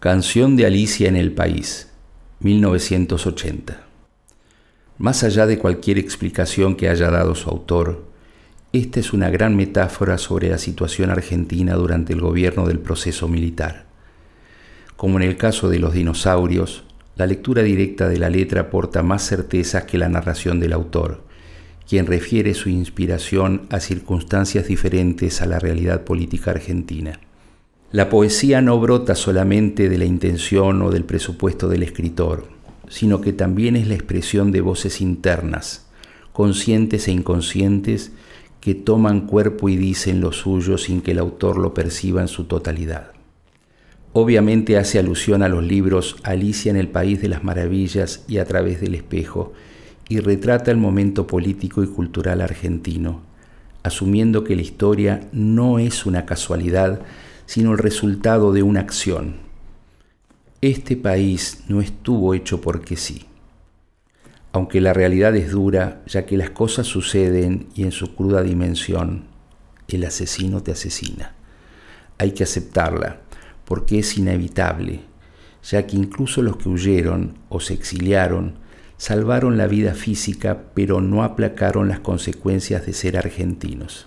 Canción de Alicia en el País, 1980. Más allá de cualquier explicación que haya dado su autor, esta es una gran metáfora sobre la situación argentina durante el gobierno del proceso militar. Como en el caso de los dinosaurios, la lectura directa de la letra aporta más certezas que la narración del autor, quien refiere su inspiración a circunstancias diferentes a la realidad política argentina. La poesía no brota solamente de la intención o del presupuesto del escritor, sino que también es la expresión de voces internas, conscientes e inconscientes, que toman cuerpo y dicen lo suyo sin que el autor lo perciba en su totalidad. Obviamente hace alusión a los libros Alicia en el País de las Maravillas y A través del espejo, y retrata el momento político y cultural argentino, asumiendo que la historia no es una casualidad, sino el resultado de una acción. Este país no estuvo hecho porque sí. Aunque la realidad es dura, ya que las cosas suceden y en su cruda dimensión, el asesino te asesina. Hay que aceptarla, porque es inevitable, ya que incluso los que huyeron o se exiliaron salvaron la vida física, pero no aplacaron las consecuencias de ser argentinos.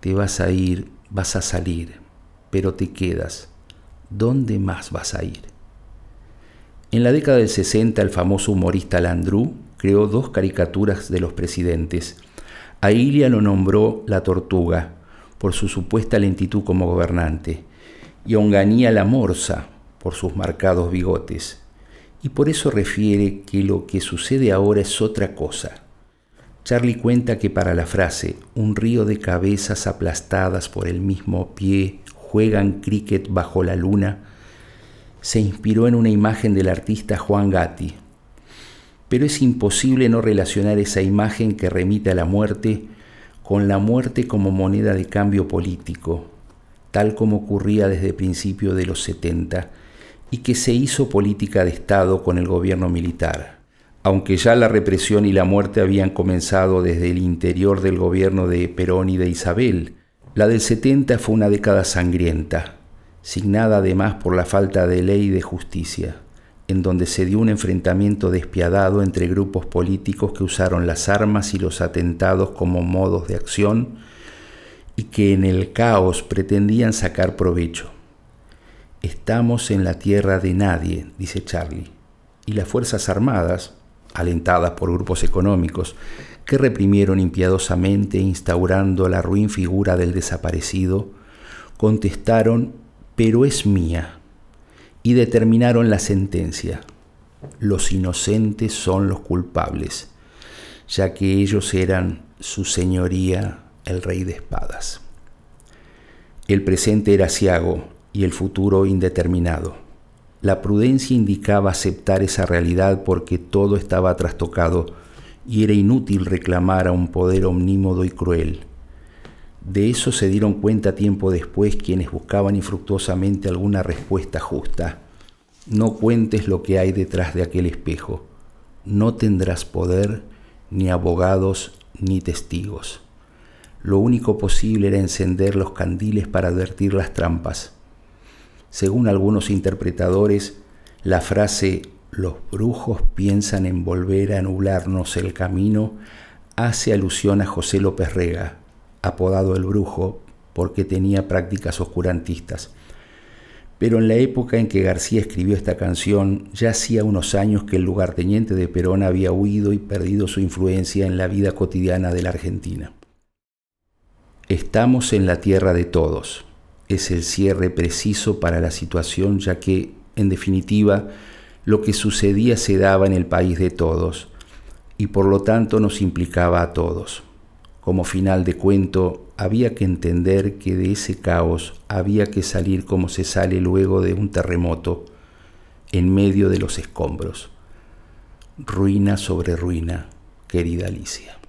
Te vas a ir, vas a salir, pero te quedas. ¿Dónde más vas a ir? En la década del 60 el famoso humorista Landru creó dos caricaturas de los presidentes. A Ilia lo nombró la tortuga por su supuesta lentitud como gobernante y a Onganía la morsa por sus marcados bigotes. Y por eso refiere que lo que sucede ahora es otra cosa. Charlie cuenta que para la frase un río de cabezas aplastadas por el mismo pie juegan cricket bajo la luna, se inspiró en una imagen del artista Juan Gatti. Pero es imposible no relacionar esa imagen que remite a la muerte con la muerte como moneda de cambio político, tal como ocurría desde principios de los 70 y que se hizo política de Estado con el gobierno militar. Aunque ya la represión y la muerte habían comenzado desde el interior del gobierno de Perón y de Isabel, la del 70 fue una década sangrienta, signada además por la falta de ley y de justicia, en donde se dio un enfrentamiento despiadado entre grupos políticos que usaron las armas y los atentados como modos de acción y que en el caos pretendían sacar provecho. Estamos en la tierra de nadie, dice Charlie, y las Fuerzas Armadas, alentadas por grupos económicos, que reprimieron impiadosamente instaurando la ruin figura del desaparecido, contestaron, pero es mía, y determinaron la sentencia. Los inocentes son los culpables, ya que ellos eran su señoría, el rey de espadas. El presente era ciago y el futuro indeterminado. La prudencia indicaba aceptar esa realidad porque todo estaba trastocado y era inútil reclamar a un poder omnímodo y cruel. De eso se dieron cuenta tiempo después quienes buscaban infructuosamente alguna respuesta justa. No cuentes lo que hay detrás de aquel espejo. No tendrás poder, ni abogados, ni testigos. Lo único posible era encender los candiles para advertir las trampas. Según algunos interpretadores, la frase los brujos piensan en volver a nublarnos el camino, hace alusión a José López Rega, apodado el brujo porque tenía prácticas oscurantistas. Pero en la época en que García escribió esta canción, ya hacía unos años que el lugarteniente de Perón había huido y perdido su influencia en la vida cotidiana de la Argentina. Estamos en la tierra de todos. Es el cierre preciso para la situación, ya que, en definitiva, lo que sucedía se daba en el país de todos y por lo tanto nos implicaba a todos. Como final de cuento, había que entender que de ese caos había que salir como se sale luego de un terremoto, en medio de los escombros. Ruina sobre ruina, querida Alicia.